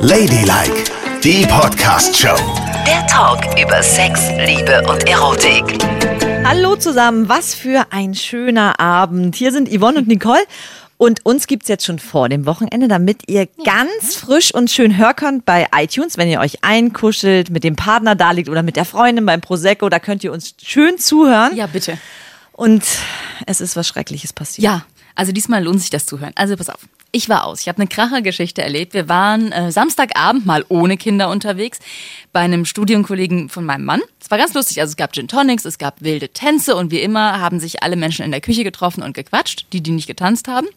Ladylike, die Podcast-Show. Der Talk über Sex, Liebe und Erotik. Hallo zusammen, was für ein schöner Abend. Hier sind Yvonne und Nicole. Und uns gibt's jetzt schon vor dem Wochenende, damit ihr ganz frisch und schön hören könnt bei iTunes, wenn ihr euch einkuschelt, mit dem Partner da liegt oder mit der Freundin beim Prosecco, da könnt ihr uns schön zuhören. Ja, bitte. Und es ist was Schreckliches passiert. Ja, also diesmal lohnt sich das Zuhören. Also pass auf. Ich war aus. Ich habe eine Krachergeschichte erlebt. Wir waren äh, Samstagabend mal ohne Kinder unterwegs bei einem Studienkollegen von meinem Mann. Es war ganz lustig. Also es gab Gin Tonics, es gab wilde Tänze und wie immer haben sich alle Menschen in der Küche getroffen und gequatscht, die die nicht getanzt haben.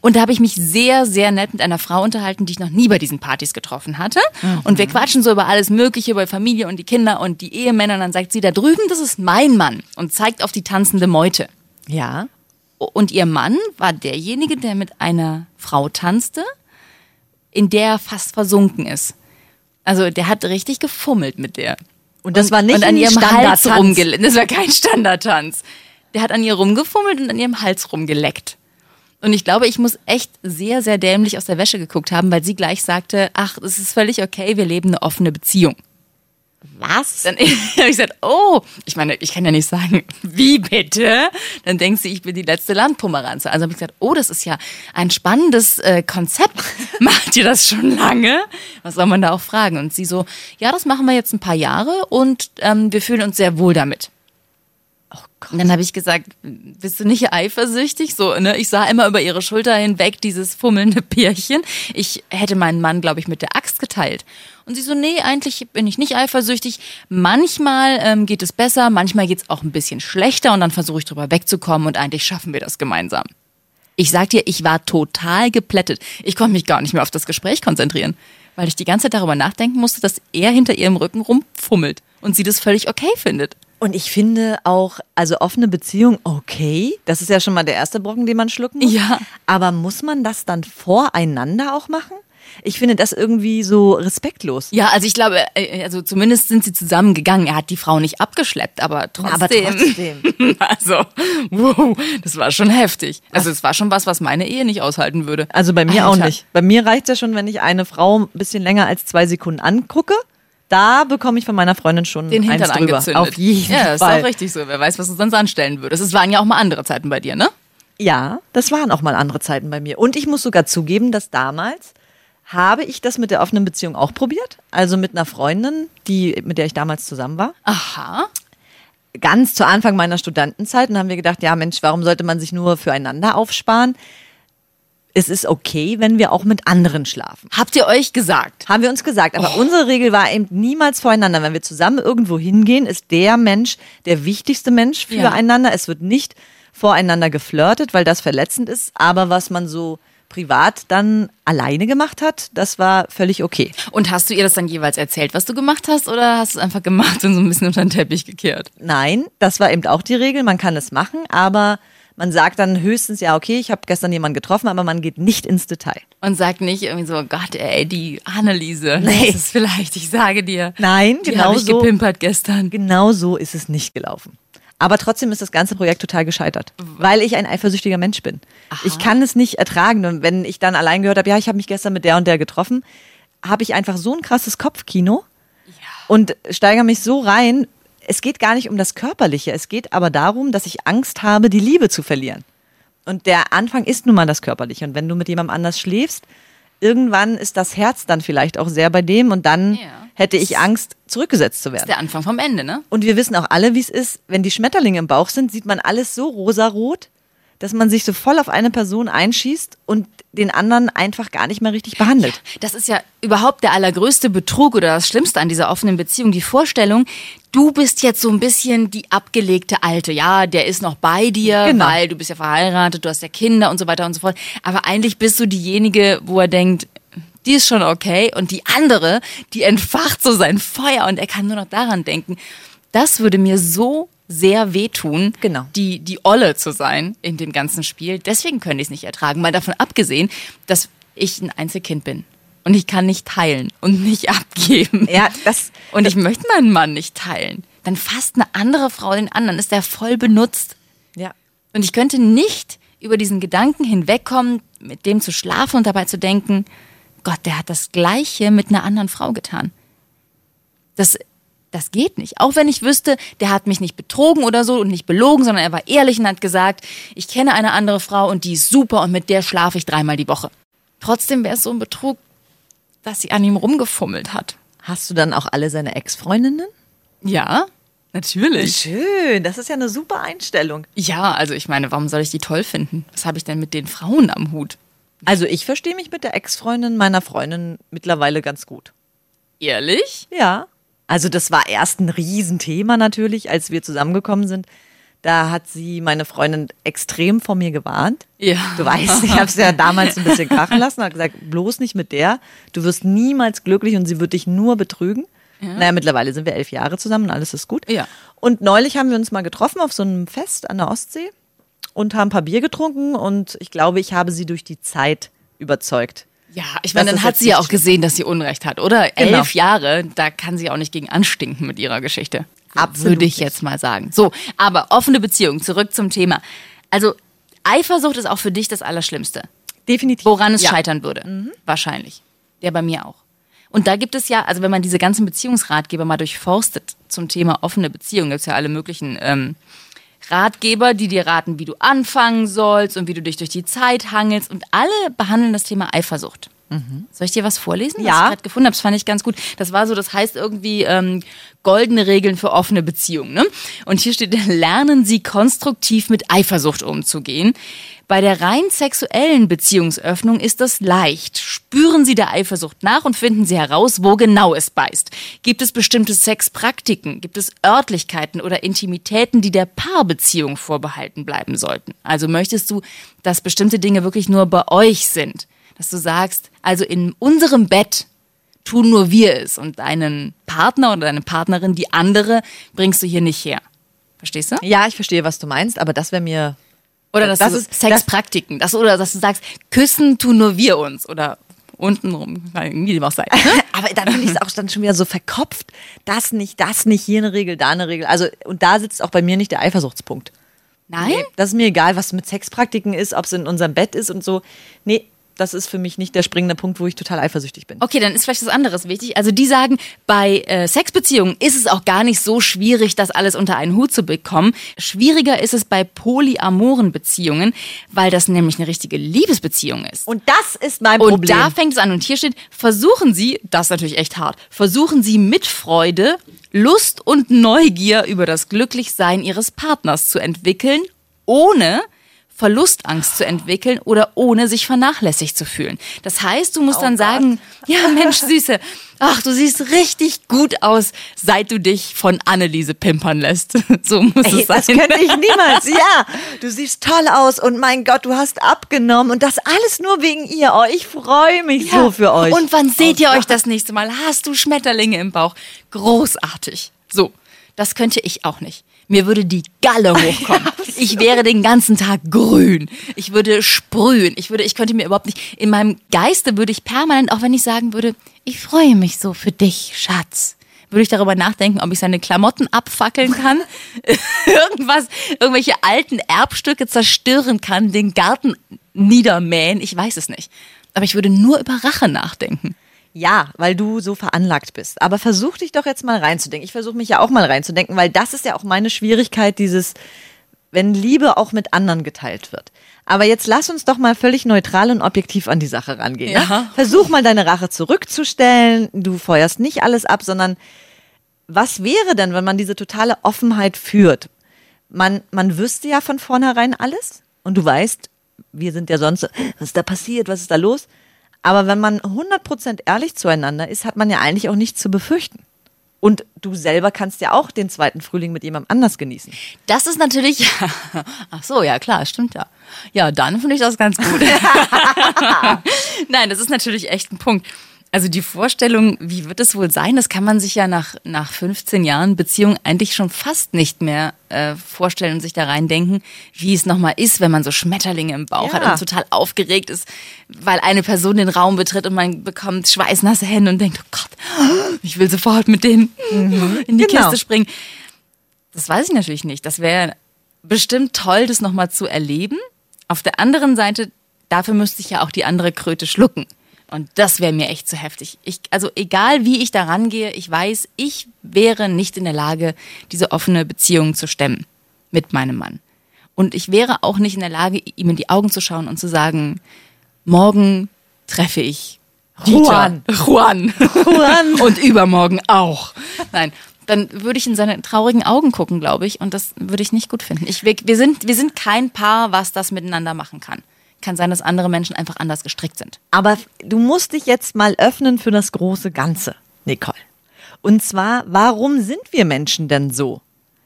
Und da habe ich mich sehr, sehr nett mit einer Frau unterhalten, die ich noch nie bei diesen Partys getroffen hatte. Und wir quatschen so über alles Mögliche, über Familie und die Kinder und die Ehemänner. Und dann sagt sie, da drüben, das ist mein Mann und zeigt auf die tanzende Meute. Ja. Und ihr Mann war derjenige, der mit einer Frau tanzte, in der er fast versunken ist. Also der hat richtig gefummelt mit der. Und das war nicht und an ihrem Hals rumgeleckt. Das war kein Standardtanz. Der hat an ihr rumgefummelt und an ihrem Hals rumgeleckt. Und ich glaube, ich muss echt sehr, sehr dämlich aus der Wäsche geguckt haben, weil sie gleich sagte, ach, es ist völlig okay, wir leben eine offene Beziehung. Was? Dann habe ich gesagt, oh, ich meine, ich kann ja nicht sagen, wie bitte? Dann denkt sie, ich bin die letzte Landpomeranze. Also habe ich gesagt, oh, das ist ja ein spannendes äh, Konzept. Macht ihr das schon lange? Was soll man da auch fragen? Und sie so, ja, das machen wir jetzt ein paar Jahre und ähm, wir fühlen uns sehr wohl damit. Und dann habe ich gesagt, bist du nicht eifersüchtig? So, ne? Ich sah immer über ihre Schulter hinweg dieses fummelnde Pärchen. Ich hätte meinen Mann, glaube ich, mit der Axt geteilt. Und sie so, nee, eigentlich bin ich nicht eifersüchtig. Manchmal ähm, geht es besser, manchmal geht es auch ein bisschen schlechter und dann versuche ich drüber wegzukommen und eigentlich schaffen wir das gemeinsam. Ich sag dir, ich war total geplättet. Ich konnte mich gar nicht mehr auf das Gespräch konzentrieren, weil ich die ganze Zeit darüber nachdenken musste, dass er hinter ihrem Rücken rumfummelt und sie das völlig okay findet. Und ich finde auch, also offene Beziehung, okay. Das ist ja schon mal der erste Brocken, den man schlucken muss. Ja. Aber muss man das dann voreinander auch machen? Ich finde das irgendwie so respektlos. Ja, also ich glaube, äh, also zumindest sind sie zusammengegangen. Er hat die Frau nicht abgeschleppt, aber trotzdem. Aber trotzdem. Also, wow, das war schon heftig. Also es war schon was, was meine Ehe nicht aushalten würde. Also bei mir auch Alter. nicht. Bei mir reicht ja schon, wenn ich eine Frau ein bisschen länger als zwei Sekunden angucke. Da bekomme ich von meiner Freundin schon Den Hintern eins drüber. angezündet. Auf jeden ja, ist Fall. auch richtig so. Wer weiß, was du sonst anstellen würdest. Es waren ja auch mal andere Zeiten bei dir, ne? Ja, das waren auch mal andere Zeiten bei mir. Und ich muss sogar zugeben, dass damals habe ich das mit der offenen Beziehung auch probiert. Also mit einer Freundin, die, mit der ich damals zusammen war. Aha. Ganz zu Anfang meiner Studentenzeit. Und haben wir gedacht, ja Mensch, warum sollte man sich nur füreinander aufsparen? Es ist okay, wenn wir auch mit anderen schlafen. Habt ihr euch gesagt? Haben wir uns gesagt. Aber Oh. unsere Regel war eben niemals voreinander. Wenn wir zusammen irgendwo hingehen, ist der Mensch der wichtigste Mensch füreinander. Es wird nicht voreinander geflirtet, weil das verletzend ist. Aber was man so privat dann alleine gemacht hat, das war völlig okay. Und hast du ihr das dann jeweils erzählt, was du gemacht hast, oder hast du es einfach gemacht und so ein bisschen unter den Teppich gekehrt? Nein, das war eben auch die Regel. Man kann es machen, aber man sagt dann höchstens, ja, okay, ich habe gestern jemanden getroffen, aber man geht nicht ins Detail. Und sagt nicht irgendwie so, Gott, ey, die Anneliese, Nee. das ist vielleicht, ich sage dir. Nein, die genau habe ich so. gepimpert gestern. Genau so ist es nicht gelaufen. Aber trotzdem ist das ganze Projekt total gescheitert, weil ich ein eifersüchtiger Mensch bin. Ich kann es nicht ertragen. Und wenn ich dann allein gehört habe, ja, ich habe mich gestern mit der und der getroffen, habe ich einfach so ein krasses Kopfkino und steigere mich so rein. Es geht gar nicht um das Körperliche, es geht aber darum, dass ich Angst habe, die Liebe zu verlieren. Und der Anfang ist nun mal das Körperliche. Und wenn du mit jemandem anders schläfst, irgendwann ist das Herz dann vielleicht auch sehr bei dem und dann Ja. hätte ich Angst, zurückgesetzt zu werden. Der Anfang vom Ende, ne? Und wir wissen auch alle, wie es ist, wenn die Schmetterlinge im Bauch sind, sieht man alles so rosarot, dass man sich so voll auf eine Person einschießt und den anderen einfach gar nicht mehr richtig behandelt. Das ist ja überhaupt der allergrößte Betrug oder das Schlimmste an dieser offenen Beziehung. Die Vorstellung, du bist jetzt so ein bisschen die abgelegte Alte. Ja, der ist noch bei dir, Genau. weil du bist ja verheiratet, du hast ja Kinder und so weiter und so fort. Aber eigentlich bist du diejenige, wo er denkt, die ist schon okay. Und die andere, die entfacht so sein Feuer und er kann nur noch daran denken. Das würde mir so sehr wehtun, Genau. die, die Olle zu sein in dem ganzen Spiel. Deswegen könnte ich es nicht ertragen. Mal davon abgesehen, dass ich ein Einzelkind bin. Und ich kann nicht teilen und nicht abgeben. Ja, das, Und ich möchte meinen Mann nicht teilen. Dann fasst eine andere Frau den anderen, ist der voll benutzt. ja. Und ich könnte nicht über diesen Gedanken hinwegkommen, mit dem zu schlafen und dabei zu denken, Gott, der hat das Gleiche mit einer anderen Frau getan. Das, das geht nicht. Auch wenn ich wüsste, der hat mich nicht betrogen oder so und nicht belogen, sondern er war ehrlich und hat gesagt, ich kenne eine andere Frau und die ist super und mit der schlafe ich dreimal die Woche. Trotzdem wäre es so ein Betrug, dass sie an ihm rumgefummelt hat. Hast du dann auch alle seine Ex-Freundinnen? Ja, natürlich. Schön, das ist ja eine super Einstellung. Ja, also ich meine, warum soll ich die toll finden? Was habe ich denn mit den Frauen am Hut? Also ich verstehe mich mit der Ex-Freundin meiner Freundin mittlerweile ganz gut. Ehrlich? Ja. Also das war erst ein Riesenthema natürlich, als wir zusammengekommen sind. Da hat sie, meine Freundin, extrem vor mir gewarnt. Ja. Du weißt, ich habe es ja damals ein bisschen krachen lassen, hat gesagt, bloß nicht mit der. Du wirst niemals glücklich und sie wird dich nur betrügen. Naja, mittlerweile sind wir elf Jahre zusammen und alles ist gut. Ja. Und neulich haben wir uns mal getroffen auf so einem Fest an der Ostsee und haben ein paar Bier getrunken und ich glaube, ich habe sie durch die Zeit überzeugt. Ja, ich meine, dann hat sie ja auch gesehen, dass sie Unrecht hat, oder? Genau. Elf Jahre, da kann sie auch nicht gegen anstinken mit ihrer Geschichte. Absolut Würde ich jetzt mal sagen. So, aber offene Beziehung, zurück zum Thema. Also, Eifersucht ist auch für dich das Allerschlimmste. Definitiv. Woran es ja. Mhm. scheitern würde. Wahrscheinlich. Ja, bei mir auch. Und da gibt es ja, also wenn man diese ganzen Beziehungsratgeber mal durchforstet zum Thema offene Beziehung, gibt es ja alle möglichen ähm, Ratgeber, die dir raten, wie du anfangen sollst und wie du dich durch die Zeit hangelst. Und alle behandeln das Thema Eifersucht. Soll ich dir was vorlesen, was Ja. ich gerade gefunden habe? Das fand ich ganz gut. Das war so, das heißt irgendwie ähm, goldene Regeln für offene Beziehungen. Ne? Und hier steht, lernen Sie konstruktiv mit Eifersucht umzugehen. Bei der rein sexuellen Beziehungsöffnung ist das leicht. Spüren Sie der Eifersucht nach und finden Sie heraus, wo genau es beißt. Gibt es bestimmte Sexpraktiken? Gibt es Örtlichkeiten oder Intimitäten, die der Paarbeziehung vorbehalten bleiben sollten? Also möchtest du, dass bestimmte Dinge wirklich nur bei euch sind? Dass du sagst, also in unserem Bett tun nur wir es und deinen Partner oder deine Partnerin, die andere, bringst du hier nicht her. Verstehst du? Ja, ich verstehe, was du meinst, aber das wäre mir. Oder dass Das du ist- Sexpraktiken, das, oder dass du sagst, küssen tun nur wir uns oder untenrum, wie dem auch sei. Aber dann finde ich es auch dann schon wieder so verkopft. Das nicht, das nicht, hier eine Regel, da eine Regel. Also, und da sitzt auch bei mir nicht der Eifersuchtspunkt. Nein? Das ist mir egal, was mit Sexpraktiken ist, ob es in unserem Bett ist und so. Nee, das ist für mich nicht der springende Punkt, wo ich total eifersüchtig bin. Okay, dann ist vielleicht was anderes wichtig. Also die sagen, bei äh, Sexbeziehungen ist es auch gar nicht so schwierig, das alles unter einen Hut zu bekommen. Schwieriger ist es bei polyamoren Beziehungen, weil das nämlich eine richtige Liebesbeziehung ist. Und das ist mein Und Problem. da fängt es an. Und hier steht, versuchen Sie, das ist natürlich echt hart, versuchen Sie mit Freude, Lust und Neugier über das Glücklichsein Ihres Partners zu entwickeln, ohne Verlustangst zu entwickeln oder ohne sich vernachlässigt zu fühlen. Das heißt, du musst dann sagen, ja Mensch, Süße, ach, du siehst richtig gut aus, seit du dich von Anneliese pimpern lässt. So muss Ey, es sein. das könnte ich niemals. Ja, du siehst toll aus und mein Gott, du hast abgenommen und das alles nur wegen ihr. Oh, ich freue mich so für euch. Und wann seht ihr euch das nächste Mal? Hast du Schmetterlinge im Bauch? Großartig. So, das könnte ich auch nicht. Mir würde die Galle hochkommen. Ich wäre den ganzen Tag grün. Ich würde sprühen. Ich würde, ich könnte mir überhaupt nicht, in meinem Geiste würde ich permanent, auch wenn ich sagen würde, ich freue mich so für dich, Schatz. Würde ich darüber nachdenken, ob ich seine Klamotten abfackeln kann, irgendwas, irgendwelche alten Erbstücke zerstören kann, den Garten niedermähen. Ich weiß es nicht. Aber ich würde nur über Rache nachdenken. Ja, weil du so veranlagt bist. Aber versuch dich doch jetzt mal reinzudenken. Ich versuche mich ja auch mal reinzudenken, weil das ist ja auch meine Schwierigkeit, dieses, wenn Liebe auch mit anderen geteilt wird. Aber jetzt lass uns doch mal völlig neutral und objektiv an die Sache rangehen. Ja? Ja. Versuch mal deine Rache zurückzustellen. Du feuerst nicht alles ab, sondern was wäre denn, wenn man diese totale Offenheit führt? Man, man wüsste ja von vornherein alles und du weißt, wir sind ja sonst, so, was ist da passiert, was ist da los? Aber wenn man 100% ehrlich zueinander ist, hat man ja eigentlich auch nichts zu befürchten. Und du selber kannst ja auch den zweiten Frühling mit jemandem anders genießen. Das ist natürlich, ach so, ja klar, stimmt ja. Ja, dann finde ich das ganz gut. Nein, das ist natürlich echt ein Punkt. Also die Vorstellung, wie wird es wohl sein, das kann man sich ja nach, nach 15 Jahren Beziehung eigentlich schon fast nicht mehr äh, vorstellen und sich da reindenken, wie es nochmal ist, wenn man so Schmetterlinge im Bauch Ja. hat und total aufgeregt ist, weil eine Person den Raum betritt und man bekommt schweißnasse Hände und denkt, oh Gott, ich will sofort mit denen in die Genau. Kiste springen. Das weiß ich natürlich nicht. Das wäre bestimmt toll, das nochmal zu erleben. Auf der anderen Seite, dafür müsste ich ja auch die andere Kröte schlucken. Und das wäre mir echt zu heftig. Ich, also egal wie ich da rangehe, ich weiß, ich wäre nicht in der Lage, diese offene Beziehung zu stemmen mit meinem Mann. Und ich wäre auch nicht in der Lage, ihm in die Augen zu schauen und zu sagen, morgen treffe ich Juan. Juan. Juan. und übermorgen auch. Nein, dann würde ich in seine traurigen Augen gucken, glaube ich, und das würde ich nicht gut finden. Ich, wir, wir, sind, wir sind kein Paar, was das miteinander machen kann. Kann sein, dass andere Menschen einfach anders gestrickt sind. Aber du musst dich jetzt mal öffnen für das große Ganze, Nicole. Und zwar, warum sind wir Menschen denn so?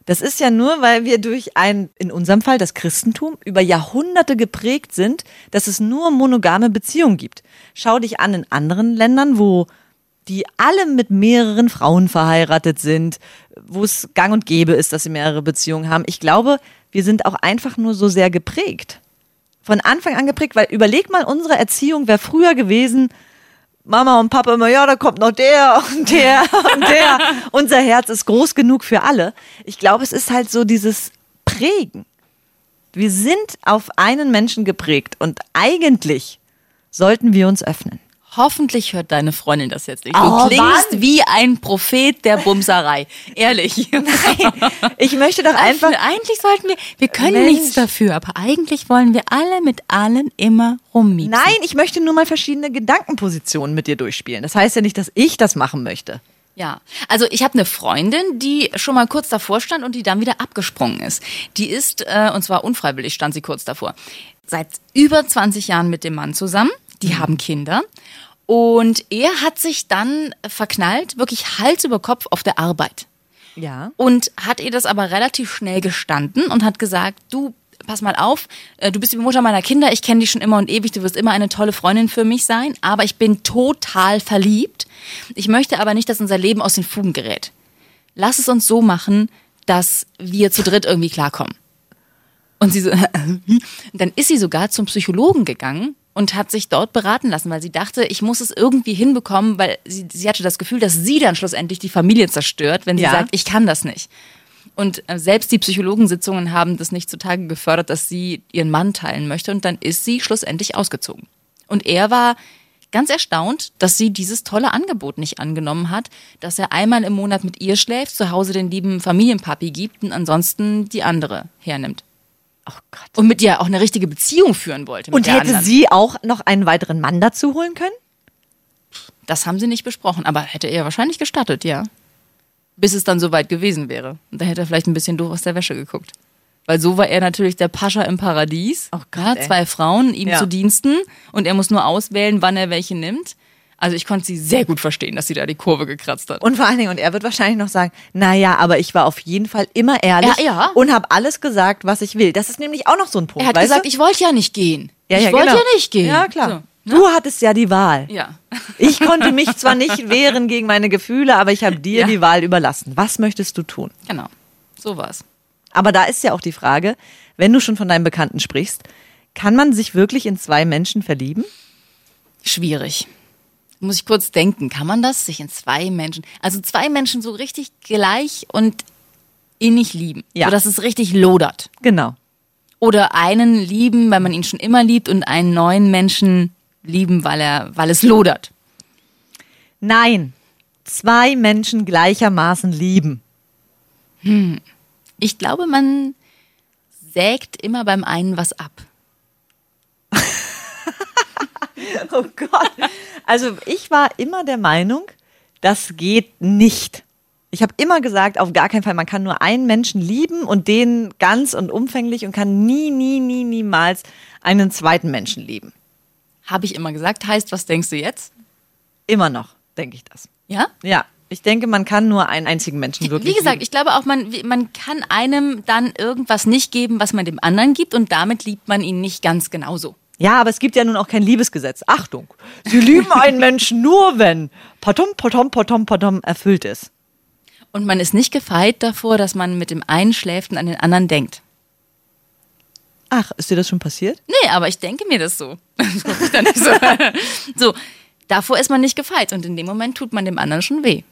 Das ist ja nur, weil wir durch ein, in unserem Fall das Christentum, über Jahrhunderte geprägt sind, dass es nur monogame Beziehungen gibt. Schau dich an in anderen Ländern, wo die alle mit mehreren Frauen verheiratet sind, wo es gang und gäbe ist, dass sie mehrere Beziehungen haben. Ich glaube, wir sind auch einfach nur so sehr geprägt. Von Anfang an geprägt, weil überleg mal, unsere Erziehung wäre früher gewesen, Mama und Papa immer, ja, da kommt noch der und der und der. Unser Herz ist groß genug für alle. Ich glaube, es ist halt so dieses Prägen. Wir sind auf einen Menschen geprägt und eigentlich sollten wir uns öffnen. Hoffentlich hört deine Freundin das jetzt nicht. Du Oh, klingst Mann. wie ein Prophet der Bumserei. Ehrlich. Ich möchte doch einfach. eigentlich sollten wir, wir können Mensch. nichts dafür, aber eigentlich wollen wir alle mit allen immer rummiepsen. Nein, ich möchte nur mal verschiedene Gedankenpositionen mit dir durchspielen. Das heißt ja nicht, dass ich das machen möchte. Ja, also ich habe eine Freundin, die schon mal kurz davor stand und die dann wieder abgesprungen ist. Die ist, äh, und zwar unfreiwillig stand sie kurz davor, seit über 20 Jahren mit dem Mann zusammen. Die haben Kinder. Und er hat sich dann verknallt, wirklich Hals über Kopf auf der Arbeit. Ja. Und hat ihr das aber relativ schnell gestanden und hat gesagt, du, pass mal auf, äh, du bist die Mutter meiner Kinder, ich kenne dich schon immer und ewig, du wirst immer eine tolle Freundin für mich sein, aber ich bin total verliebt. Ich möchte aber nicht, dass unser Leben aus den Fugen gerät. Lass es uns so machen, dass wir zu dritt irgendwie klarkommen. Und sie so, dann ist sie sogar zum Psychologen gegangen und hat sich dort beraten lassen, weil sie dachte, ich muss es irgendwie hinbekommen, weil sie, sie hatte das Gefühl, dass sie dann schlussendlich die Familie zerstört, wenn sie Ja. sagt, ich kann das nicht. Und äh, selbst die Psychologensitzungen haben das nicht zutage gefördert, dass sie ihren Mann teilen möchte. Und dann ist sie schlussendlich ausgezogen. Und er war ganz erstaunt, dass sie dieses tolle Angebot nicht angenommen hat, dass er einmal im Monat mit ihr schläft, zu Hause den lieben Familienpapi gibt und ansonsten die andere hernimmt. Oh Gott. Und mit ihr auch eine richtige Beziehung führen wollte. Und hätte anderen. sie auch noch einen weiteren Mann dazu holen können? Das haben sie nicht besprochen, aber hätte er wahrscheinlich gestattet, ja. Bis es dann soweit gewesen wäre. Und da hätte er vielleicht ein bisschen doof aus der Wäsche geguckt. Weil so war er natürlich der Pascha im Paradies. Oh Gott, ja, zwei Frauen ihm Ja. zu Diensten und er muss nur auswählen, wann er welche nimmt. Also ich konnte sie sehr gut verstehen, dass sie da die Kurve gekratzt hat. Und vor allen Dingen, und er wird wahrscheinlich noch sagen, naja, aber ich war auf jeden Fall immer ehrlich Ja, ja. und habe alles gesagt, was ich will. Das ist nämlich auch noch so ein Punkt. er hat gesagt, du? ich wollte ja nicht gehen. ja, ich ja, wollte genau. ja nicht gehen. Ja, klar. So. Du hattest ja die Wahl. Ja. Ich konnte mich zwar nicht wehren gegen meine Gefühle, aber ich habe dir Ja. die Wahl überlassen. Was möchtest du tun? Genau. So war's. Aber da ist ja auch die Frage, wenn du schon von deinem Bekannten sprichst, kann man sich wirklich in zwei Menschen verlieben? Schwierig. Muss ich kurz denken, kann man das? Sich in zwei Menschen, also zwei Menschen so richtig gleich und innig lieben. Ja. So, dass es richtig lodert. Genau. Oder einen lieben, weil man ihn schon immer liebt und einen neuen Menschen lieben, weil er, weil es lodert. Nein. Zwei Menschen gleichermaßen lieben. Ich glaube, man sägt immer beim einen was ab. Oh Gott. Also ich war immer der Meinung, das geht nicht. Ich habe immer gesagt, auf gar keinen Fall, man kann nur einen Menschen lieben und den ganz und umfänglich und kann nie, nie, nie, niemals einen zweiten Menschen lieben. Habe ich immer gesagt. Heißt, was denkst du jetzt? Immer noch, denke ich das. Ja? Ja, ich denke, man kann nur einen einzigen Menschen wirklich Wie gesagt, lieben. ich glaube auch, man, man kann einem dann irgendwas nicht geben, was man dem anderen gibt und damit liebt man ihn nicht ganz genauso. Ja, aber es gibt ja nun auch kein Liebesgesetz. Achtung, sie lieben einen Menschen nur, wenn potom, potom, potom, potom erfüllt ist. Und man ist nicht gefeit davor, dass man mit dem einen schläft und an den anderen denkt. Ach, ist dir das schon passiert? Nee, aber ich denke mir das so. Guck mich da nicht so. so, davor ist man nicht gefeit und in dem Moment tut man dem anderen schon weh.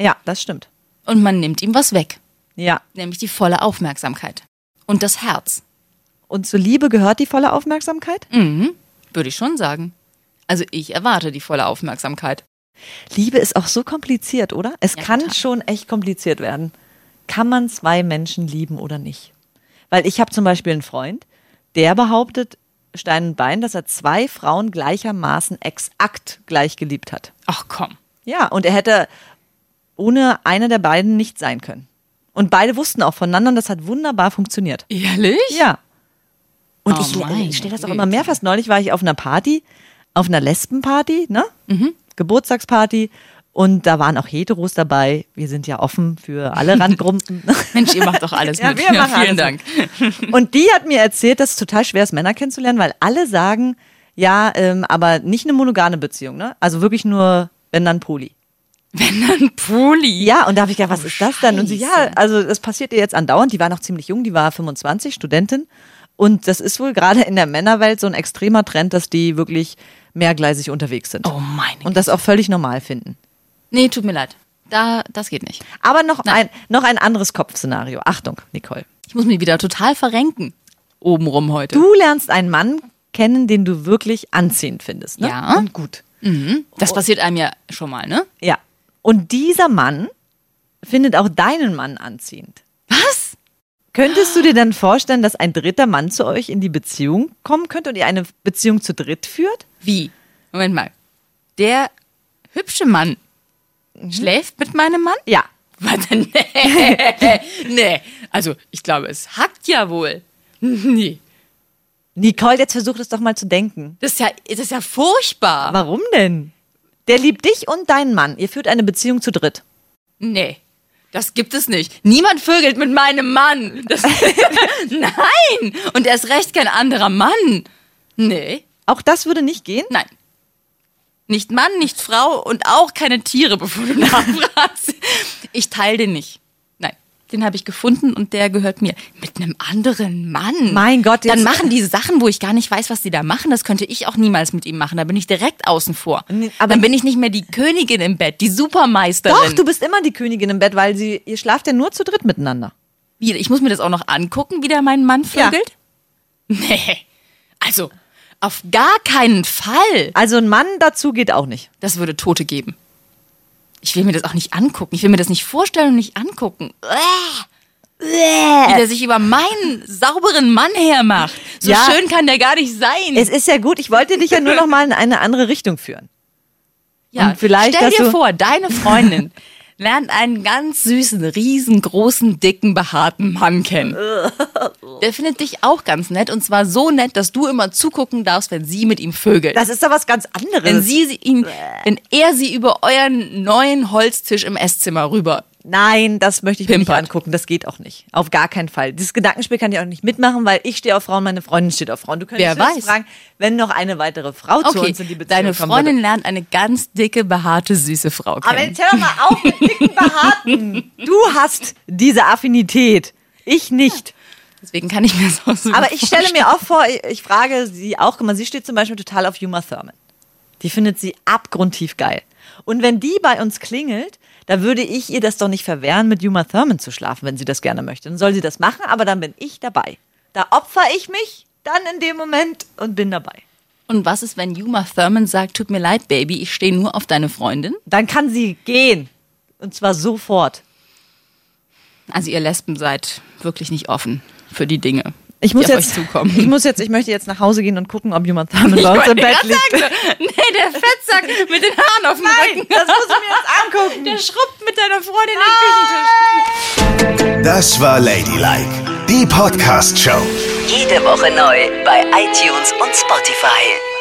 Ja, das stimmt. Und man nimmt ihm was weg, Ja. nämlich die volle Aufmerksamkeit. Und das Herz, Und zur Liebe gehört die volle Aufmerksamkeit? würde ich schon sagen. Also ich erwarte die volle Aufmerksamkeit. Liebe ist auch so kompliziert, oder? Es Ja, kann total. schon echt kompliziert werden. Kann man zwei Menschen lieben oder nicht? Weil ich habe zum Beispiel einen Freund, der behauptet, Stein und Bein, dass er zwei Frauen gleichermaßen exakt gleich geliebt hat. Ach komm. Ja, und er hätte ohne eine der beiden nicht sein können. Und beide wussten auch voneinander und das hat wunderbar funktioniert. Ehrlich? Ja. Und Oh ich, meine ich stelle das auch immer mehr fest. Neulich war ich auf einer Party, auf einer Lesbenparty, ne? Geburtstagsparty. Und da waren auch Heteros dabei. Wir sind ja offen für alle Randgruppen. Mensch, ihr macht doch alles Ja, mit. wir machen vielen alles Dank. Und die hat mir erzählt, dass es total schwer ist, Männer kennenzulernen, weil alle sagen, ja, ähm, aber nicht eine monogame Beziehung, ne? Also wirklich nur, wenn dann Poli. Ein Pulli. Ja, und da habe ich gedacht, was ist das denn? Und sie, ja, also das passiert ihr jetzt andauernd. Die war noch ziemlich jung, die war 25, Studentin. Und das ist wohl gerade in der Männerwelt so ein extremer Trend, dass die wirklich mehrgleisig unterwegs sind. Oh meine Und das auch völlig normal finden. Nee, tut mir leid. Da, das geht nicht. Aber noch Nein. ein, noch ein anderes Kopfszenario. Achtung, Nicole. Ich muss mich wieder total verrenken. Obenrum heute. Du lernst einen Mann kennen, den du wirklich anziehend findest. Ne? Ja. Und gut. Das passiert einem ja schon mal, ne? Ja. Und dieser Mann findet auch deinen Mann anziehend. Könntest du dir dann vorstellen, dass ein dritter Mann zu euch in die Beziehung kommen könnte und ihr eine Beziehung zu dritt führt? Wie? Moment mal. Der hübsche Mann schläft mit meinem Mann? Ja. Warte, nee. nee. Also, ich glaube, es hackt ja wohl. Nee. Nicole, jetzt versuch es doch mal zu denken. Das ist ja, das ist ja furchtbar. Warum denn? Der liebt dich und deinen Mann. Ihr führt eine Beziehung zu dritt. Nee. Das gibt es nicht. Niemand vögelt mit meinem Mann. Das, nein. Und er ist recht kein anderer Mann. Nee. Auch das würde nicht gehen? Nein. Nicht Mann, nicht Frau und auch keine Tiere, bevor du nachfragst. Ich teile den nicht. Den habe ich gefunden und der gehört mir. Mit einem anderen Mann. Mein Gott, Dann machen die Sachen, wo ich gar nicht weiß, was die da machen. Das könnte ich auch niemals mit ihm machen. Da bin ich direkt außen vor. Aber- Dann bin ich nicht mehr die Königin im Bett, die Supermeisterin. Doch, du bist immer die Königin im Bett, weil sie, ihr schlaft ja nur zu dritt miteinander. Wie, ich muss mir das auch noch angucken, wie der meinen Mann Ja. vögelt? Nee. Also, auf gar keinen Fall. Also ein Mann dazu geht auch nicht. Das würde Tote geben. Ich will mir das auch nicht angucken. Ich will mir das nicht vorstellen und nicht angucken. Wie der sich über meinen sauberen Mann hermacht. So Ja. schön kann der gar nicht sein. Es ist ja gut, ich wollte dich ja nur noch mal in eine andere Richtung führen. ja, und vielleicht, stell dir vor, deine Freundin lernt einen ganz süßen, riesengroßen, dicken, behaarten Mann kennen. Der findet dich auch ganz nett und zwar so nett, dass du immer zugucken darfst, wenn sie mit ihm vögelt. Das ist doch was ganz anderes. wenn sie sie- ihn, wenn er sie über euren neuen Holztisch im Esszimmer rüber. Nein, das möchte ich mir nicht Pimpert. angucken. Das geht auch nicht. Auf gar keinen Fall. Dieses Gedankenspiel kann ich auch nicht mitmachen, weil ich stehe auf Frauen, meine Freundin steht auf Frauen. Du könntest Wer weiß. fragen, wenn noch eine weitere Frau zu Okay, uns in die Beziehung deine Freundin würde. lernt eine ganz dicke, behaarte, süße Frau Aber kennen. jetzt hör doch mal auf mit dicken Behaarten. Du hast diese Affinität. Ich nicht. Deswegen kann ich mir das auch so Aber ich stelle mir auch vor, ich- ich frage sie auch, guck mal, sie steht zum Beispiel total auf Uma Thurman. Die findet sie abgrundtief geil. Und wenn die bei uns klingelt, da würde ich ihr das doch nicht verwehren, mit Uma Thurman zu schlafen, wenn sie das gerne möchte. Dann soll sie das machen, aber dann bin ich dabei. Da opfer ich mich dann in dem Moment und bin dabei. Und was ist, wenn Uma Thurman sagt, tut mir leid, Baby, ich stehe nur auf deine Freundin? Dann kann sie gehen. Und zwar sofort. Also ihr Lesben seid wirklich nicht offen für die Dinge, Ich muss die auf jetzt, euch zukommen. ich muss jetzt, ich möchte jetzt nach Hause gehen und gucken, ob bei uns im Bett liegt. sagen, nee, der Fettsack mit den Haaren auf dem Rücken. Das muss ich mir jetzt angucken. Der schrubbt mit deiner Freundin den Küchentisch. Das war Ladylike, die Podcast-Show. Jede Woche neu bei iTunes und Spotify.